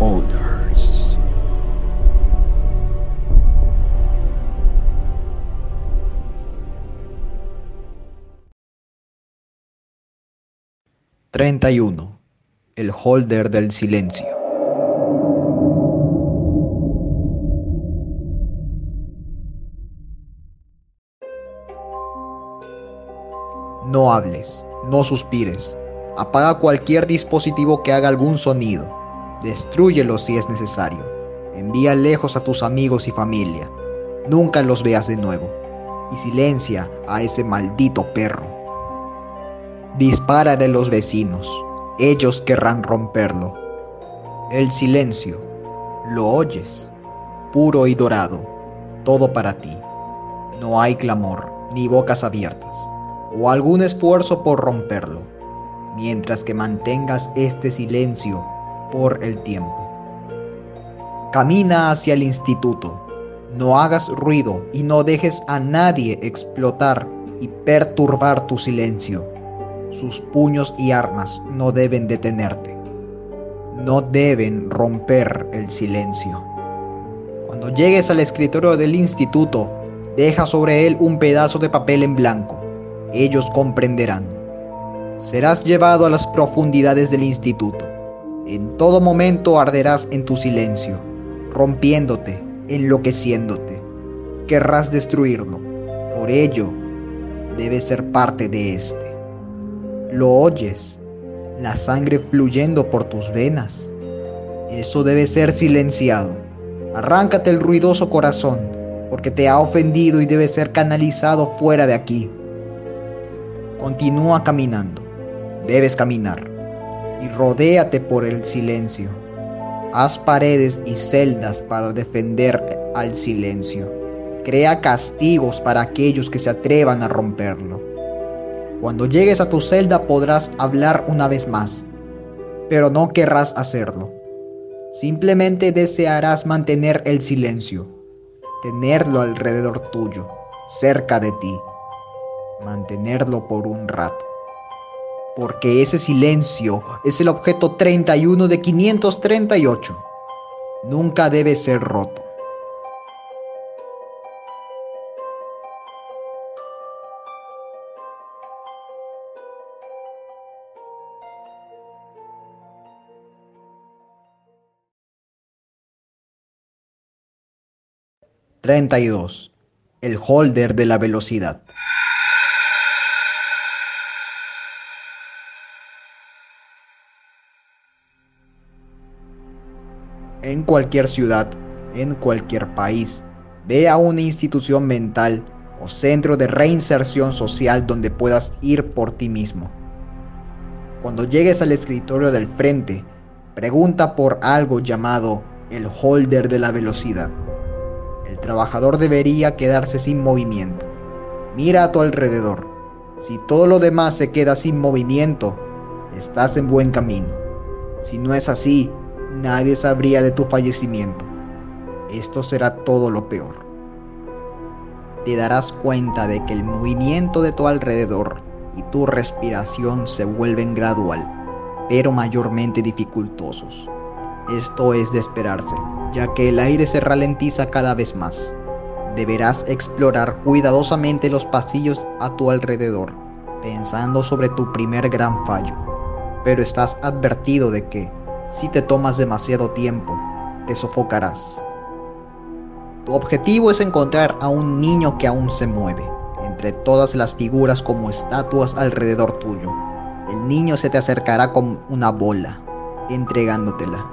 Holders. ...31... El Holder del Silencio. No hables, no suspires. Apaga cualquier dispositivo que haga algún sonido. Destrúyelo si es necesario. Envía lejos a tus amigos y familia. Nunca los veas de nuevo. Y silencia a ese maldito perro. Dispara de los vecinos. Ellos querrán romperlo. El silencio. Lo oyes. Puro y dorado. Todo para ti. No hay clamor ni bocas abiertas o algún esfuerzo por romperlo, mientras que mantengas este silencio por el tiempo. Camina hacia el instituto, no hagas ruido y no dejes a nadie explotar y perturbar tu silencio. Sus puños y armas no deben detenerte. No deben romper el silencio. Cuando llegues al escritorio del instituto, deja sobre él un pedazo de papel en blanco ellos comprenderán. Serás llevado a las profundidades del instituto. En todo momento arderás en tu silencio, rompiéndote, enloqueciéndote. Querrás destruirlo. Por ello, debes ser parte de este. Lo oyes, la sangre fluyendo por tus venas. Eso debe ser silenciado. Arráncate el ruidoso corazón, porque te ha ofendido y debe ser canalizado fuera de aquí. Continúa caminando. Debes caminar. Y rodéate por el silencio. Haz paredes y celdas para defender al silencio. Crea castigos para aquellos que se atrevan a romperlo. Cuando llegues a tu celda podrás hablar una vez más, pero no querrás hacerlo. Simplemente desearás mantener el silencio, tenerlo alrededor tuyo, cerca de ti mantenerlo por un rato. Porque ese silencio es el objeto 31 de 538. Nunca debe ser roto. ...32... El holder de la velocidad. En cualquier ciudad, en cualquier país. Ve a una institución mental o centro de reinserción social donde puedas ir por ti mismo. Cuando llegues al escritorio del frente, pregunta por algo llamado el holder de la velocidad. El trabajador debería quedarse sin movimiento. Mira a tu alrededor. Si todo lo demás se queda sin movimiento, estás en buen camino. Si no es así, nadie sabría de tu fallecimiento. Esto será todo lo peor. Te darás cuenta de que el movimiento de tu alrededor y tu respiración se vuelven gradual, pero mayormente dificultosos. Esto es de esperarse, ya que el aire se ralentiza cada vez más. Deberás explorar cuidadosamente los pasillos a tu alrededor, pensando sobre tu primer gran fallo, pero estás advertido de que, si te tomas demasiado tiempo, te sofocarás. Tu objetivo es encontrar a un niño que aún se mueve, entre todas las figuras como estatuas alrededor tuyo. El niño se te acercará con una bola, entregándotela.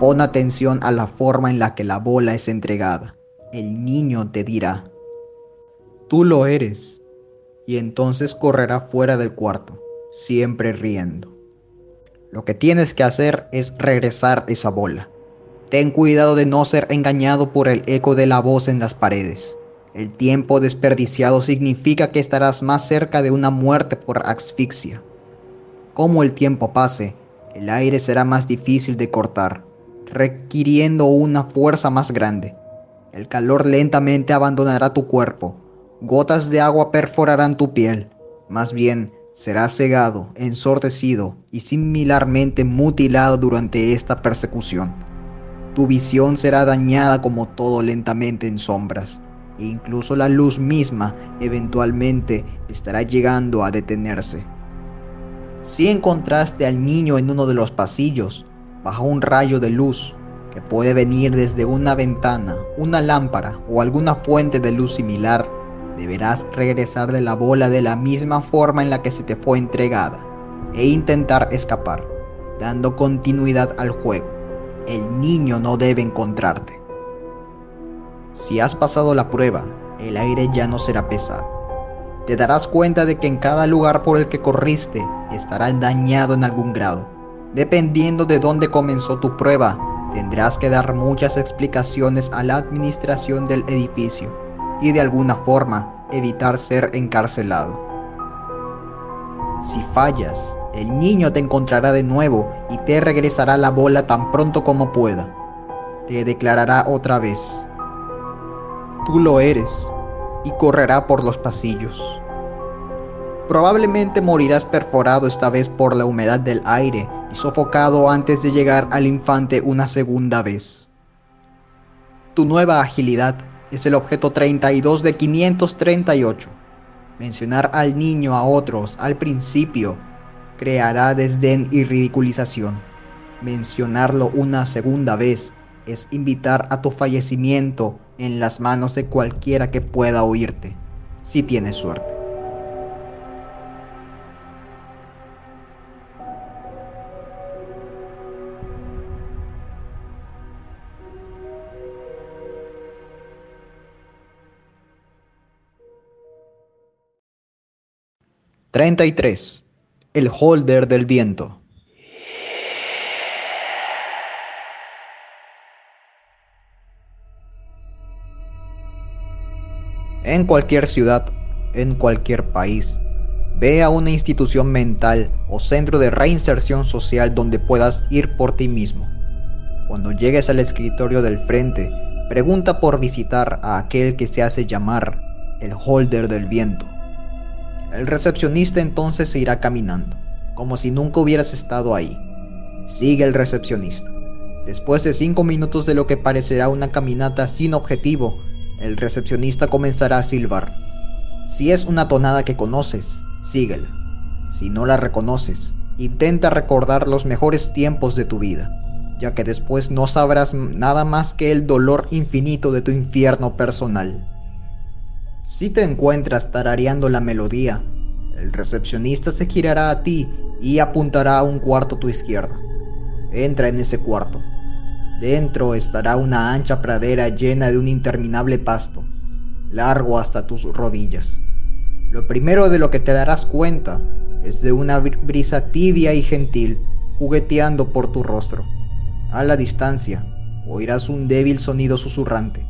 Pon atención a la forma en la que la bola es entregada. El niño te dirá, tú lo eres, y entonces correrá fuera del cuarto, siempre riendo. Lo que tienes que hacer es regresar esa bola. Ten cuidado de no ser engañado por el eco de la voz en las paredes. El tiempo desperdiciado significa que estarás más cerca de una muerte por asfixia. Como el tiempo pase, el aire será más difícil de cortar, requiriendo una fuerza más grande. El calor lentamente abandonará tu cuerpo. Gotas de agua perforarán tu piel. Más bien, será cegado, ensordecido y similarmente mutilado durante esta persecución. Tu visión será dañada como todo lentamente en sombras, e incluso la luz misma eventualmente estará llegando a detenerse. Si encontraste al niño en uno de los pasillos, bajo un rayo de luz, que puede venir desde una ventana, una lámpara o alguna fuente de luz similar, deberás regresar de la bola de la misma forma en la que se te fue entregada e intentar escapar, dando continuidad al juego. El niño no debe encontrarte. Si has pasado la prueba, el aire ya no será pesado. Te darás cuenta de que en cada lugar por el que corriste estará dañado en algún grado. Dependiendo de dónde comenzó tu prueba, tendrás que dar muchas explicaciones a la administración del edificio y de alguna forma evitar ser encarcelado. Si fallas, el niño te encontrará de nuevo y te regresará la bola tan pronto como pueda. Te declarará otra vez. Tú lo eres y correrá por los pasillos. Probablemente morirás perforado esta vez por la humedad del aire y sofocado antes de llegar al infante una segunda vez. Tu nueva agilidad es el objeto 32 de 538. Mencionar al niño a otros al principio creará desdén y ridiculización. Mencionarlo una segunda vez es invitar a tu fallecimiento en las manos de cualquiera que pueda oírte, si tienes suerte. $33. El holder del viento. En cualquier ciudad, en cualquier país, ve a una institución mental o centro de reinserción social donde puedas ir por ti mismo. Cuando llegues al escritorio del frente, pregunta por visitar a aquel que se hace llamar el holder del viento. El recepcionista entonces se irá caminando, como si nunca hubieras estado ahí. Sigue el recepcionista. Después de cinco minutos de lo que parecerá una caminata sin objetivo, el recepcionista comenzará a silbar. Si es una tonada que conoces, síguela. Si no la reconoces, intenta recordar los mejores tiempos de tu vida, ya que después no sabrás nada más que el dolor infinito de tu infierno personal. Si te encuentras tarareando la melodía, el recepcionista se girará a ti y apuntará a un cuarto a tu izquierda. Entra en ese cuarto. Dentro estará una ancha pradera llena de un interminable pasto, largo hasta tus rodillas. Lo primero de lo que te darás cuenta es de una brisa tibia y gentil jugueteando por tu rostro. A la distancia oirás un débil sonido susurrante.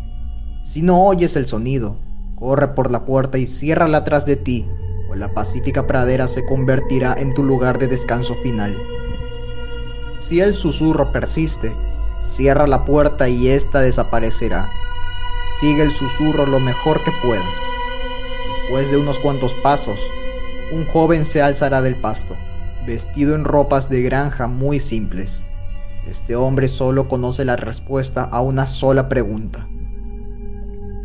Si no oyes el sonido, Corre por la puerta y ciérrala atrás de ti, o la pacífica pradera se convertirá en tu lugar de descanso final. Si el susurro persiste, cierra la puerta y ésta desaparecerá. Sigue el susurro lo mejor que puedas. Después de unos cuantos pasos, un joven se alzará del pasto, vestido en ropas de granja muy simples. Este hombre solo conoce la respuesta a una sola pregunta.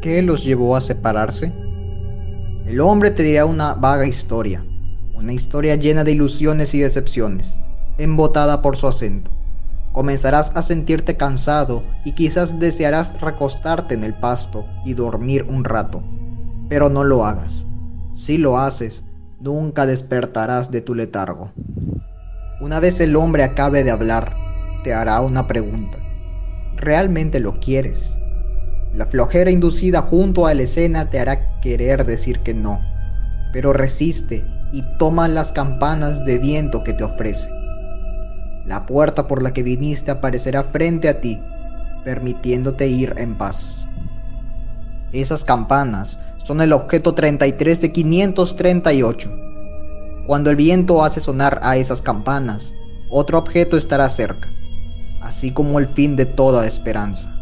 ¿Qué los llevó a separarse? El hombre te dirá una vaga historia, una historia llena de ilusiones y decepciones, embotada por su acento. Comenzarás a sentirte cansado y quizás desearás recostarte en el pasto y dormir un rato, pero no lo hagas. Si lo haces, nunca despertarás de tu letargo. Una vez el hombre acabe de hablar, te hará una pregunta. ¿Realmente lo quieres? La flojera inducida junto a la escena te hará querer decir que no, pero resiste y toma las campanas de viento que te ofrece. La puerta por la que viniste aparecerá frente a ti, permitiéndote ir en paz. Esas campanas son el objeto 33 de 538. Cuando el viento hace sonar a esas campanas, otro objeto estará cerca, así como el fin de toda esperanza.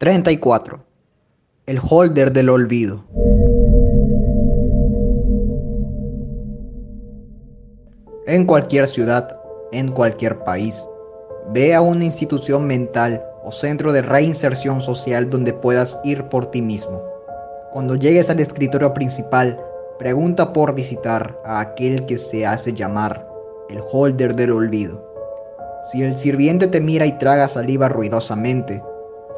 34. el holder del olvido. En cualquier ciudad, en cualquier país, ve a una institución mental o centro de reinserción social donde puedas ir por ti mismo. Cuando llegues al escritorio principal, pregunta por visitar a aquel que se hace llamar el holder del olvido. Si el sirviente te mira y traga saliva ruidosamente,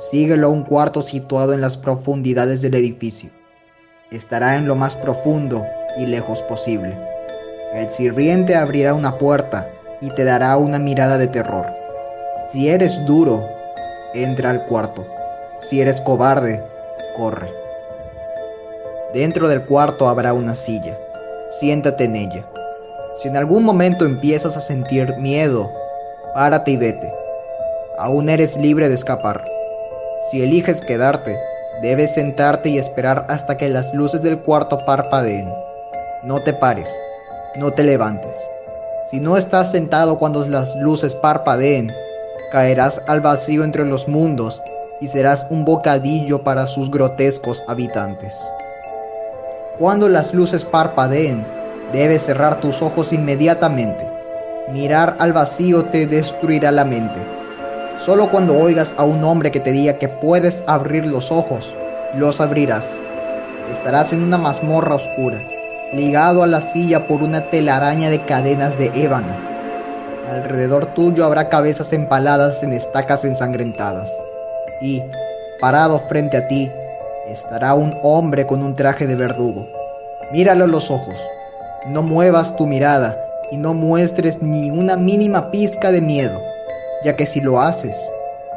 síguelo a un cuarto situado en las profundidades del edificio. Estará en lo más profundo y lejos posible. El sirviente abrirá una puerta y te dará una mirada de terror. Si eres duro, entra al cuarto. Si eres cobarde, corre. Dentro del cuarto habrá una silla. Siéntate en ella. Si en algún momento empiezas a sentir miedo, párate y vete. Aún eres libre de escapar. Si eliges quedarte, debes sentarte y esperar hasta que las luces del cuarto parpadeen. No te pares. No te levantes. Si no estás sentado cuando las luces parpadeen, caerás al vacío entre los mundos y serás un bocadillo para sus grotescos habitantes. Cuando las luces parpadeen, debes cerrar tus ojos inmediatamente. Mirar al vacío te destruirá la mente. Solo cuando oigas a un hombre que te diga que puedes abrir los ojos, los abrirás. Estarás en una mazmorra oscura ligado a la silla por una telaraña de cadenas de ébano. Alrededor tuyo habrá cabezas empaladas en estacas ensangrentadas. Y, parado frente a ti, estará un hombre con un traje de verdugo. Míralo a los ojos. No muevas tu mirada y no muestres ni una mínima pizca de miedo, ya que si lo haces,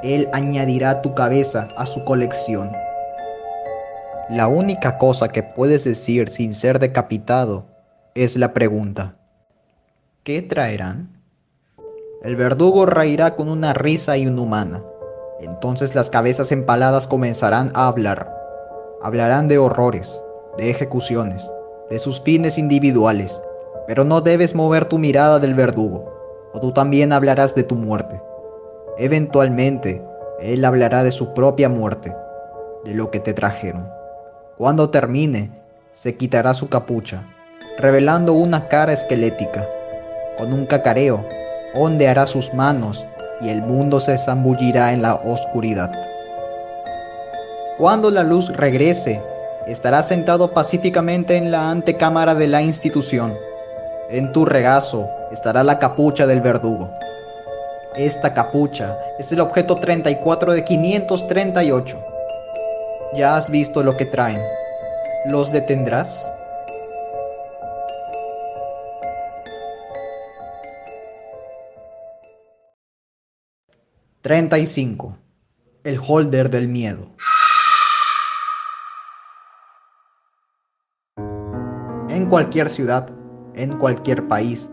él añadirá tu cabeza a su colección. La única cosa que puedes decir sin ser decapitado es la pregunta. ¿Qué traerán? El verdugo reirá con una risa inhumana. Entonces las cabezas empaladas comenzarán a hablar. Hablarán de horrores, de ejecuciones, de sus fines individuales, pero no debes mover tu mirada del verdugo, o tú también hablarás de tu muerte. Eventualmente, él hablará de su propia muerte, de lo que te trajeron. Cuando termine, se quitará su capucha, revelando una cara esquelética. Con un cacareo, ondeará sus manos y el mundo se zambullirá en la oscuridad. Cuando la luz regrese, estará sentado pacíficamente en la antecámara de la institución. En tu regazo estará la capucha del verdugo. Esta capucha es el objeto 34 de 538 ya has visto lo que traen. ¿Los detendrás? ...35... El holder del miedo. En cualquier ciudad, en cualquier país,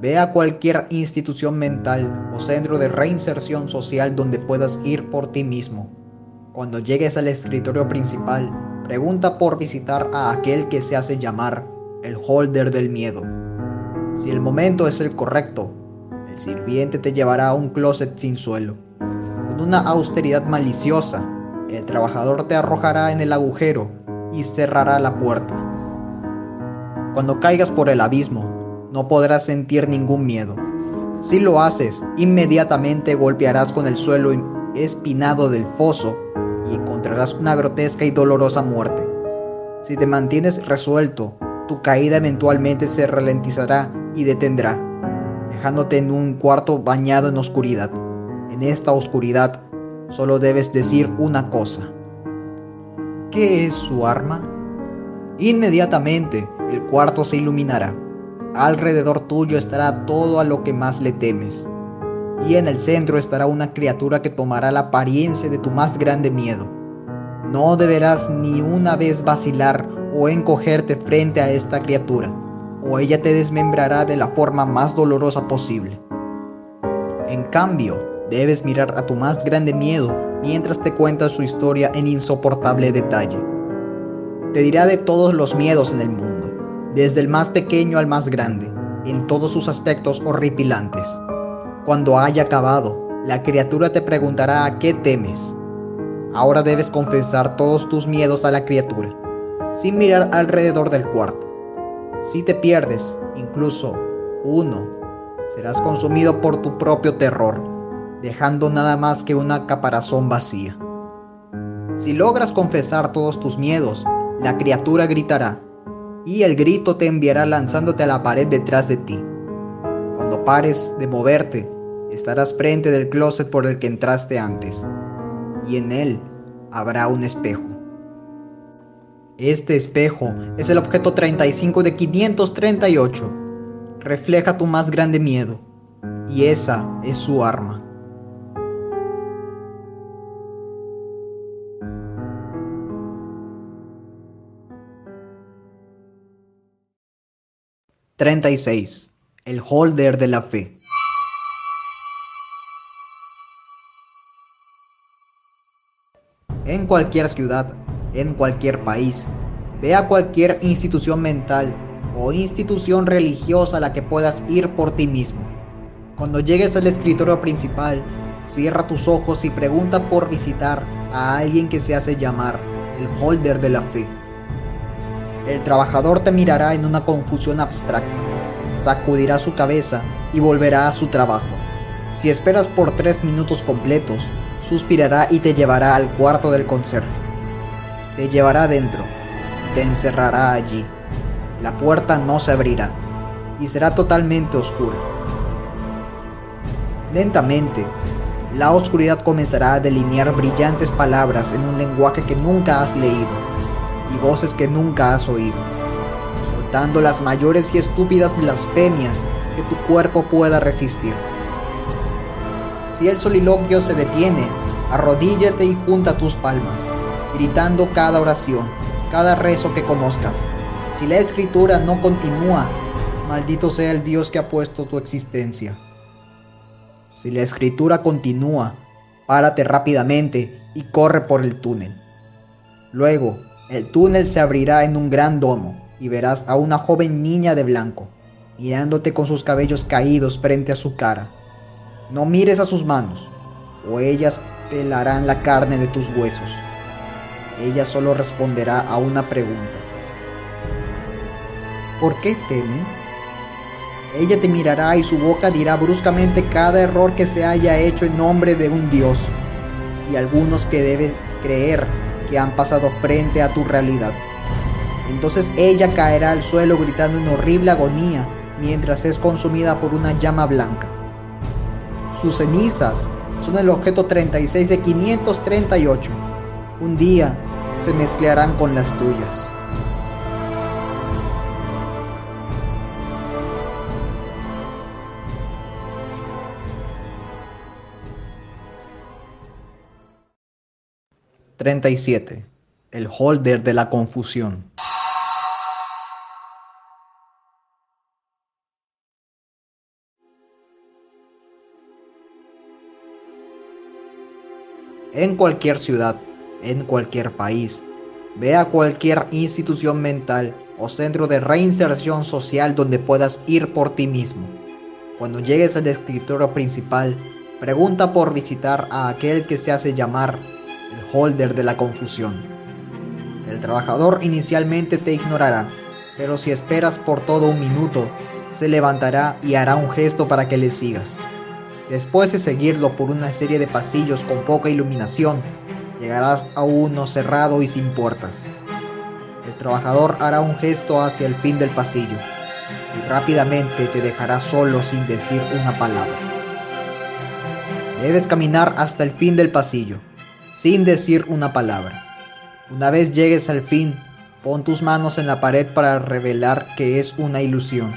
ve a cualquier institución mental o centro de reinserción social donde puedas ir por ti mismo cuando llegues al escritorio principal, pregunta por visitar a aquel que se hace llamar el holder del miedo. Si el momento es el correcto, el sirviente te llevará a un closet sin suelo. Con una austeridad maliciosa, el trabajador te arrojará en el agujero y cerrará la puerta. Cuando caigas por el abismo, no podrás sentir ningún miedo. Si lo haces, inmediatamente golpearás con el suelo espinado del foso y encontrarás una grotesca y dolorosa muerte. Si te mantienes resuelto, tu caída eventualmente se ralentizará y detendrá, dejándote en un cuarto bañado en oscuridad. En esta oscuridad solo debes decir una cosa. ¿Qué es su arma? Inmediatamente el cuarto se iluminará. Alrededor tuyo estará todo a lo que más le temes y en el centro estará una criatura que tomará la apariencia de tu más grande miedo. No deberás ni una vez vacilar o encogerte frente a esta criatura, o ella te desmembrará de la forma más dolorosa posible. En cambio, debes mirar a tu más grande miedo mientras te cuenta su historia en insoportable detalle. Te dirá de todos los miedos en el mundo, desde el más pequeño al más grande, en todos sus aspectos horripilantes. Cuando haya acabado, la criatura te preguntará a qué temes. Ahora debes confesar todos tus miedos a la criatura, sin mirar alrededor del cuarto. Si te pierdes, incluso uno, serás consumido por tu propio terror, dejando nada más que una caparazón vacía. Si logras confesar todos tus miedos, la criatura gritará, y el grito te enviará lanzándote a la pared detrás de ti. Cuando pares de moverte, estarás frente del closet por el que entraste antes, y en él habrá un espejo. Este espejo es el objeto 35 de 538. Refleja tu más grande miedo, y esa es su arma. ...36... El holder de la fe. En cualquier ciudad, en cualquier país, ve a cualquier institución mental o institución religiosa a la que puedas ir por ti mismo. Cuando llegues al escritorio principal, cierra tus ojos y pregunta por visitar a alguien que se hace llamar el holder de la fe. El trabajador te mirará en una confusión abstracta sacudirá su cabeza y volverá a su trabajo. Si esperas por tres minutos completos, suspirará y te llevará al cuarto del conserje. Te llevará adentro, te encerrará allí. La puerta no se abrirá y será totalmente oscura. Lentamente, la oscuridad comenzará a delinear brillantes palabras en un lenguaje que nunca has leído y voces que nunca has oído dando las mayores y estúpidas blasfemias que tu cuerpo pueda resistir. Si el soliloquio se detiene, arrodíllate y junta tus palmas, gritando cada oración, cada rezo que conozcas. Si la escritura no continúa, maldito sea el Dios que ha puesto tu existencia. Si la escritura continúa, párate rápidamente y corre por el túnel. Luego, el túnel se abrirá en un gran domo y verás a una joven niña de blanco, mirándote con sus cabellos caídos frente a su cara. No mires a sus manos, o ellas pelarán la carne de tus huesos. Ella solo responderá a una pregunta. ¿Por qué temen? Ella te mirará y su boca dirá bruscamente cada error que se haya hecho en nombre de un Dios y algunos que debes creer han pasado frente a tu realidad. Entonces ella caerá al suelo gritando en horrible agonía mientras es consumida por una llama blanca. Sus cenizas son el objeto 36 de 538. Un día se mezclarán con las tuyas. ...37... El holder de la confusión. en cualquier ciudad, en cualquier país. Ve a cualquier institución mental o centro de reinserción social donde puedas ir por ti mismo. Cuando llegues al escritorio principal, pregunta por visitar a aquel que se hace llamar el holder de la confusión. El trabajador inicialmente te ignorará, pero si esperas por todo un minuto, se levantará y hará un gesto para que le sigas. Después de seguirlo por una serie de pasillos con poca iluminación, llegarás a uno cerrado y sin puertas. El trabajador hará un gesto hacia el fin del pasillo y rápidamente te dejará solo sin decir una palabra. Debes caminar hasta el fin del pasillo, sin decir una palabra. Una vez llegues al fin, pon tus manos en la pared para revelar que es una ilusión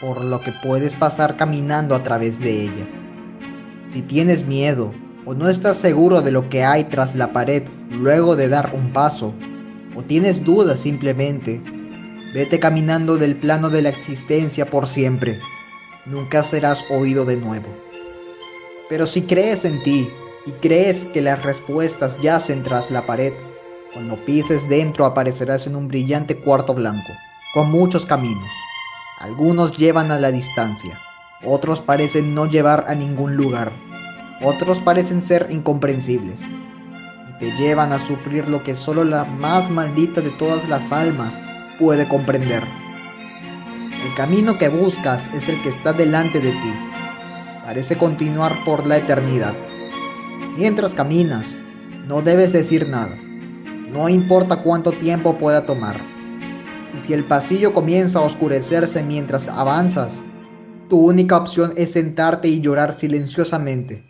por lo que puedes pasar caminando a través de ella. Si tienes miedo o no estás seguro de lo que hay tras la pared luego de dar un paso, o tienes dudas simplemente, vete caminando del plano de la existencia por siempre. Nunca serás oído de nuevo. Pero si crees en ti y crees que las respuestas yacen tras la pared, cuando pises dentro aparecerás en un brillante cuarto blanco, con muchos caminos. Algunos llevan a la distancia, otros parecen no llevar a ningún lugar, otros parecen ser incomprensibles. te llevan a sufrir lo que solo la más maldita de todas las almas puede comprender. El camino que buscas es el que está delante de ti. Parece continuar por la eternidad. Mientras caminas, no debes decir nada. No importa cuánto tiempo pueda tomar. Y si el pasillo comienza a oscurecerse mientras avanzas, tu única opción es sentarte y llorar silenciosamente.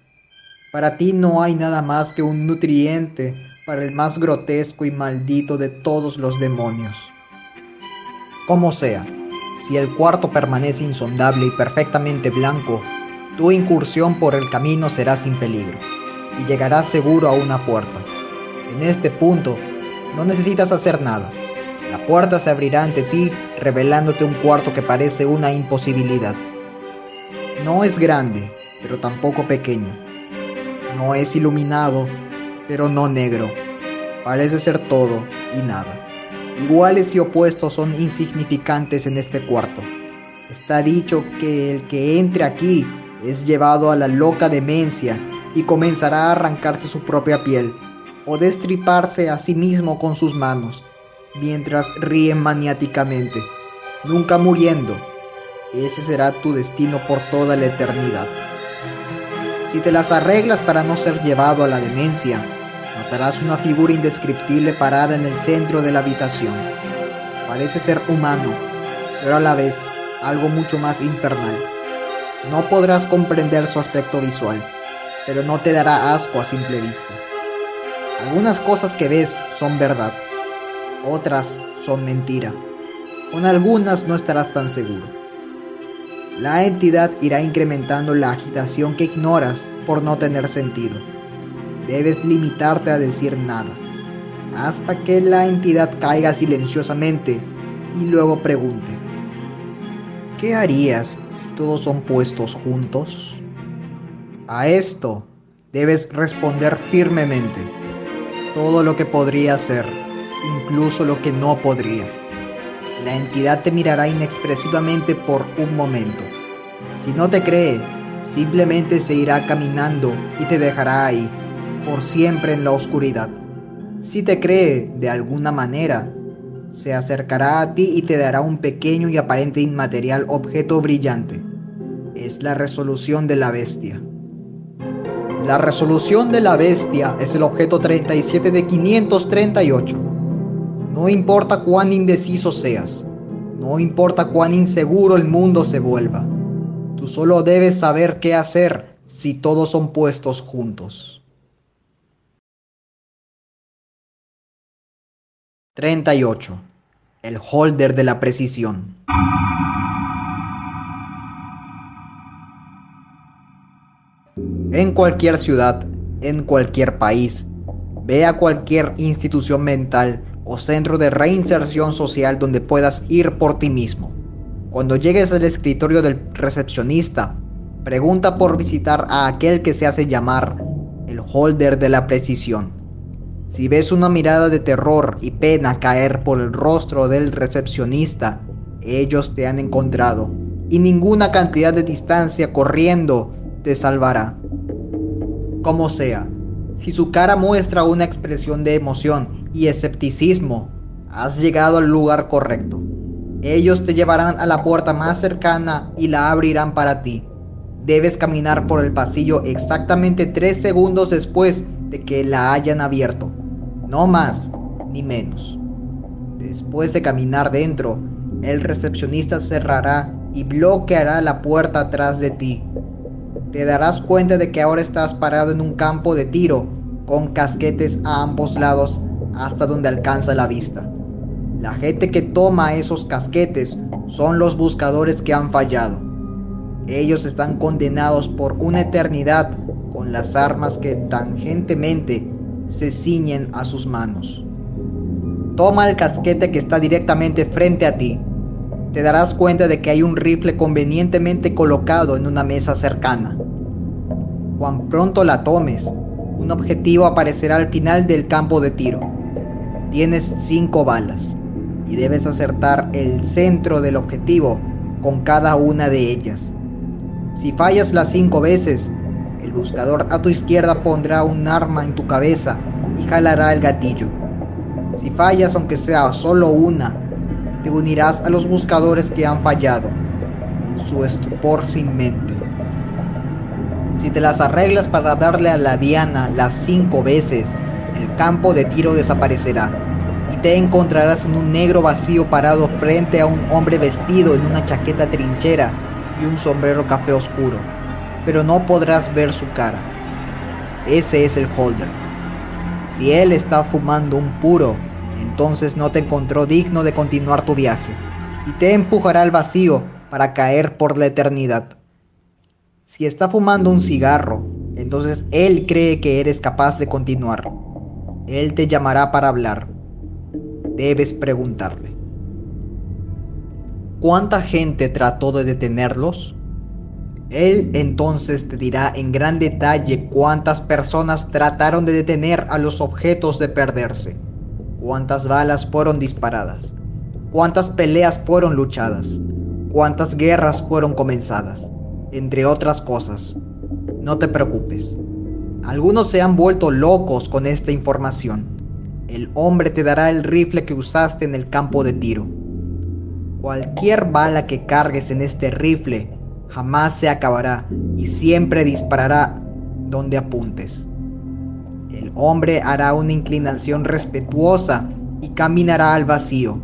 Para ti no hay nada más que un nutriente para el más grotesco y maldito de todos los demonios. Como sea, si el cuarto permanece insondable y perfectamente blanco, tu incursión por el camino será sin peligro y llegarás seguro a una puerta. En este punto, no necesitas hacer nada. La puerta se abrirá ante ti revelándote un cuarto que parece una imposibilidad. No es grande, pero tampoco pequeño. No es iluminado, pero no negro. Parece ser todo y nada. Iguales y opuestos son insignificantes en este cuarto. Está dicho que el que entre aquí es llevado a la loca demencia y comenzará a arrancarse su propia piel o destriparse a sí mismo con sus manos, mientras ríe maniáticamente, nunca muriendo. Ese será tu destino por toda la eternidad. Si te las arreglas para no ser llevado a la demencia, notarás una figura indescriptible parada en el centro de la habitación. Parece ser humano, pero a la vez algo mucho más infernal. No podrás comprender su aspecto visual, pero no te dará asco a simple vista. Algunas cosas que ves son verdad, otras son mentira. Con algunas no estarás tan seguro. La entidad irá incrementando la agitación que ignoras por no tener sentido. Debes limitarte a decir nada, hasta que la entidad caiga silenciosamente y luego pregunte, ¿qué harías si todos son puestos juntos? A esto debes responder firmemente todo lo que podría ser, incluso lo que no podría. La entidad te mirará inexpresivamente por un momento. Si no te cree, simplemente se irá caminando y te dejará ahí, por siempre en la oscuridad. Si te cree de alguna manera, se acercará a ti y te dará un pequeño y aparente inmaterial objeto brillante. Es la resolución de la bestia. La resolución de la bestia es el objeto 37 de 538. No importa cuán indeciso seas, no importa cuán inseguro el mundo se vuelva, tú solo debes saber qué hacer si todos son puestos juntos. 38. El holder de la precisión. En cualquier ciudad, en cualquier país. Ve a cualquier institución mental o centro de reinserción social donde puedas ir por ti mismo. Cuando llegues al escritorio del recepcionista, pregunta por visitar a aquel que se hace llamar el holder de la precisión. Si ves una mirada de terror y pena caer por el rostro del recepcionista, ellos te han encontrado y ninguna cantidad de distancia corriendo te salvará como sea, si su cara muestra una expresión de emoción y escepticismo, has llegado al lugar correcto. Ellos te llevarán a la puerta más cercana y la abrirán para ti. Debes caminar por el pasillo exactamente tres segundos después de que la hayan abierto. No más ni menos. Después de caminar dentro, el recepcionista cerrará y bloqueará la puerta atrás de ti te darás cuenta de que ahora estás parado en un campo de tiro con casquetes a ambos lados hasta donde alcanza la vista. La gente que toma esos casquetes son los buscadores que han fallado. Ellos están condenados por una eternidad con las armas que tangentemente se ciñen a sus manos. Toma el casquete que está directamente frente a ti te darás cuenta de que hay un rifle convenientemente colocado en una mesa cercana. Cuando pronto la tomes, un objetivo aparecerá al final del campo de tiro. Tienes cinco balas y debes acertar el centro del objetivo con cada una de ellas. Si fallas las cinco veces, el buscador a tu izquierda pondrá un arma en tu cabeza y jalará el gatillo. Si fallas aunque sea solo una, te unirás a los buscadores que han fallado, en su estupor sin mente. Si te las arreglas para darle a la diana las cinco veces, el campo de tiro desaparecerá y te encontrarás en un negro vacío parado frente a un hombre vestido en una chaqueta trinchera y un sombrero café oscuro, pero no podrás ver su cara. Ese es el holder. Si él está fumando un puro, entonces no te encontró digno de continuar tu viaje y te empujará al vacío para caer por la eternidad. Si está fumando un cigarro, entonces él cree que eres capaz de continuar. Él te llamará para hablar. Debes preguntarle. ¿Cuánta gente trató de detenerlos? Él entonces te dirá en gran detalle cuántas personas trataron de detener a los objetos de perderse, cuántas balas fueron disparadas, cuántas peleas fueron luchadas, cuántas guerras fueron comenzadas, entre otras cosas. No te preocupes. Algunos se han vuelto locos con esta información. El hombre te dará el rifle que usaste en el campo de tiro. Cualquier bala que cargues en este rifle jamás se acabará y siempre disparará donde apuntes. El hombre hará una inclinación respetuosa y caminará al vacío.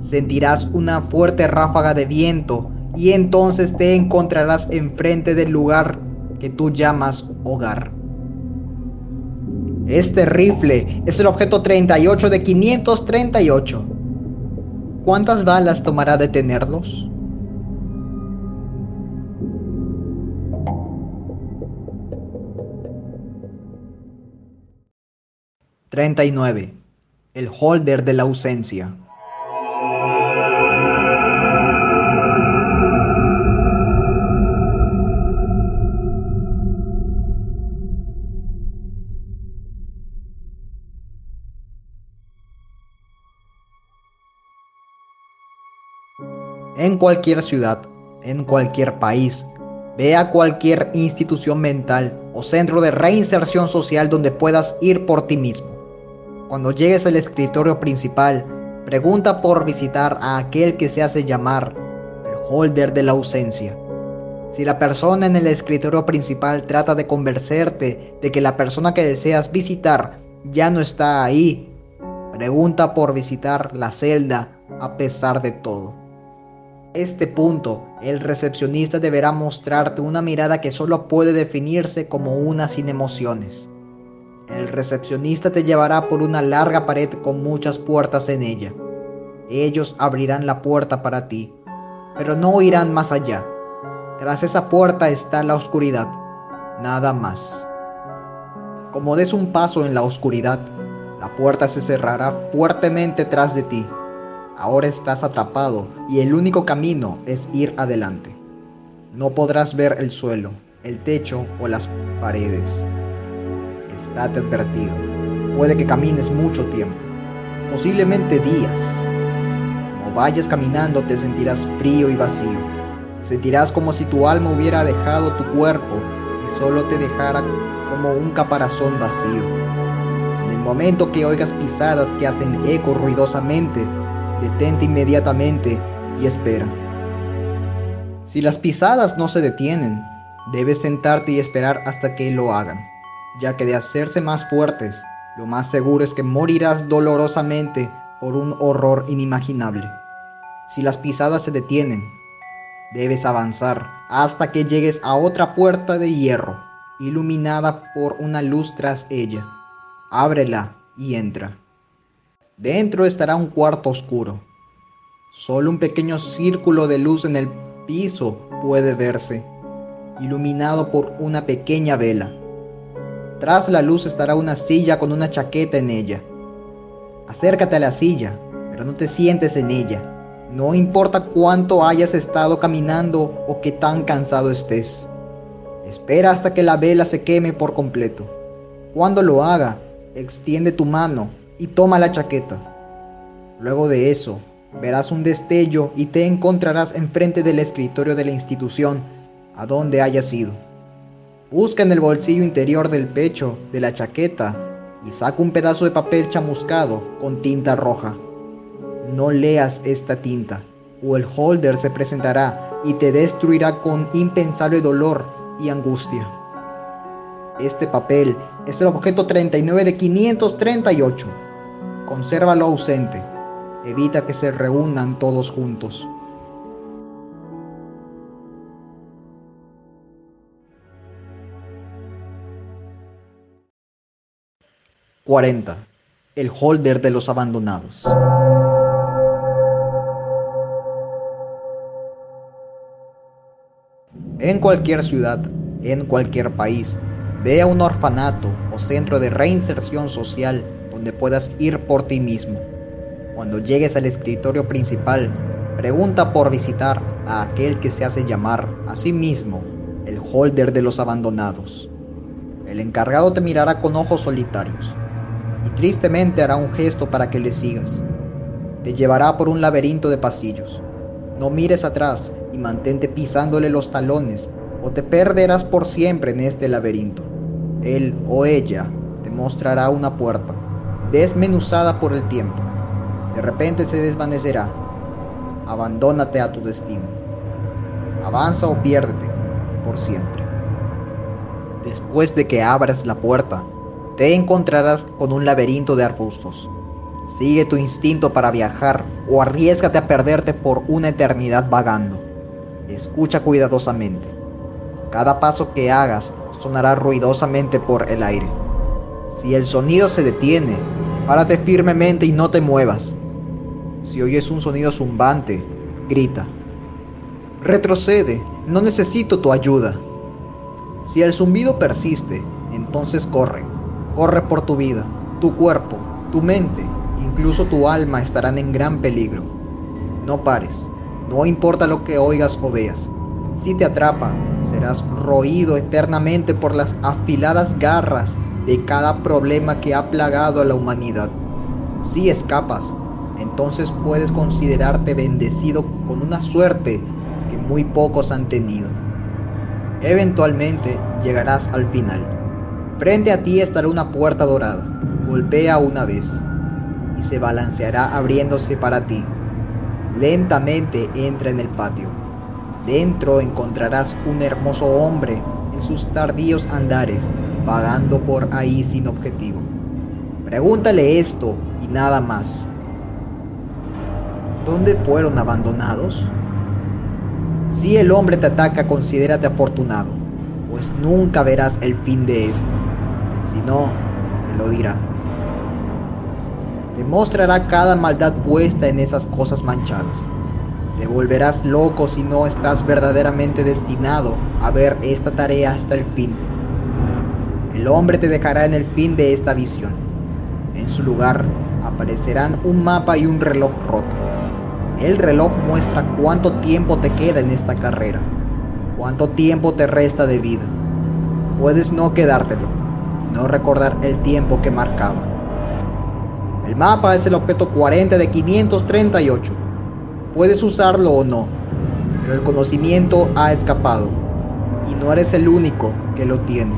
Sentirás una fuerte ráfaga de viento y entonces te encontrarás enfrente del lugar que tú llamas hogar. Este rifle es el objeto 38 de 538. ¿Cuántas balas tomará detenerlos? 39. El holder de la ausencia. En cualquier ciudad, en cualquier país, ve a cualquier institución mental o centro de reinserción social donde puedas ir por ti mismo. Cuando llegues al escritorio principal, pregunta por visitar a aquel que se hace llamar el holder de la ausencia. Si la persona en el escritorio principal trata de convencerte de que la persona que deseas visitar ya no está ahí, pregunta por visitar la celda a pesar de todo. Este punto, el recepcionista deberá mostrarte una mirada que solo puede definirse como una sin emociones. El recepcionista te llevará por una larga pared con muchas puertas en ella. Ellos abrirán la puerta para ti, pero no irán más allá. Tras esa puerta está la oscuridad, nada más. Como des un paso en la oscuridad, la puerta se cerrará fuertemente tras de ti. Ahora estás atrapado y el único camino es ir adelante. No podrás ver el suelo, el techo o las paredes. Estate advertido. Puede que camines mucho tiempo, posiblemente días. Como vayas caminando te sentirás frío y vacío. Sentirás como si tu alma hubiera dejado tu cuerpo y solo te dejara como un caparazón vacío. En el momento que oigas pisadas que hacen eco ruidosamente, detente inmediatamente y espera. Si las pisadas no se detienen, debes sentarte y esperar hasta que lo hagan ya que de hacerse más fuertes, lo más seguro es que morirás dolorosamente por un horror inimaginable. Si las pisadas se detienen, debes avanzar hasta que llegues a otra puerta de hierro, iluminada por una luz tras ella. Ábrela y entra. Dentro estará un cuarto oscuro. Solo un pequeño círculo de luz en el piso puede verse, iluminado por una pequeña vela. Tras la luz estará una silla con una chaqueta en ella. Acércate a la silla, pero no te sientes en ella. No importa cuánto hayas estado caminando o qué tan cansado estés. Espera hasta que la vela se queme por completo. Cuando lo haga, extiende tu mano y toma la chaqueta. Luego de eso, verás un destello y te encontrarás enfrente del escritorio de la institución a donde hayas ido. Busca en el bolsillo interior del pecho de la chaqueta y saca un pedazo de papel chamuscado con tinta roja. No leas esta tinta, o el holder se presentará y te destruirá con impensable dolor y angustia. Este papel es el objeto 39 de 538. Consérvalo ausente. Evita que se reúnan todos juntos. 40. El holder de los abandonados. En cualquier ciudad, en cualquier país, ve a un orfanato o centro de reinserción social donde puedas ir por ti mismo. Cuando llegues al escritorio principal, pregunta por visitar a aquel que se hace llamar a sí mismo el holder de los abandonados. El encargado te mirará con ojos solitarios y tristemente hará un gesto para que le sigas. Te llevará por un laberinto de pasillos. No mires atrás y mantente pisándole los talones o te perderás por siempre en este laberinto. Él o ella te mostrará una puerta, desmenuzada por el tiempo. De repente se desvanecerá. Abandónate a tu destino. Avanza o piérdete por siempre. Después de que abras la puerta, te encontrarás con un laberinto de arbustos. Sigue tu instinto para viajar o arriesgate a perderte por una eternidad vagando. Escucha cuidadosamente. Cada paso que hagas sonará ruidosamente por el aire. Si el sonido se detiene, párate firmemente y no te muevas. Si oyes un sonido zumbante, grita. Retrocede, no necesito tu ayuda. Si el zumbido persiste, entonces corre. Corre por tu vida, tu cuerpo, tu mente, incluso tu alma estarán en gran peligro. No pares, no importa lo que oigas o veas. Si te atrapa, serás roído eternamente por las afiladas garras de cada problema que ha plagado a la humanidad. Si escapas, entonces puedes considerarte bendecido con una suerte que muy pocos han tenido. Eventualmente llegarás al final Frente a ti estará una puerta dorada. Golpea una vez y se balanceará abriéndose para ti. Lentamente entra en el patio. Dentro encontrarás un hermoso hombre en sus tardíos andares, vagando por ahí sin objetivo. Pregúntale esto y nada más. ¿Dónde fueron abandonados? Si el hombre te ataca, considérate afortunado, pues nunca verás el fin de esto. Si no, te lo dirá. Te mostrará cada maldad puesta en esas cosas manchadas. Te volverás loco si no estás verdaderamente destinado a ver esta tarea hasta el fin. El hombre te dejará en el fin de esta visión. En su lugar aparecerán un mapa y un reloj roto. El reloj muestra cuánto tiempo te queda en esta carrera, cuánto tiempo te resta de vida. Puedes no quedártelo no recordar el tiempo que marcaba. El mapa es el objeto 40 de 538. Puedes usarlo o no, pero el conocimiento ha escapado y no eres el único que lo tiene.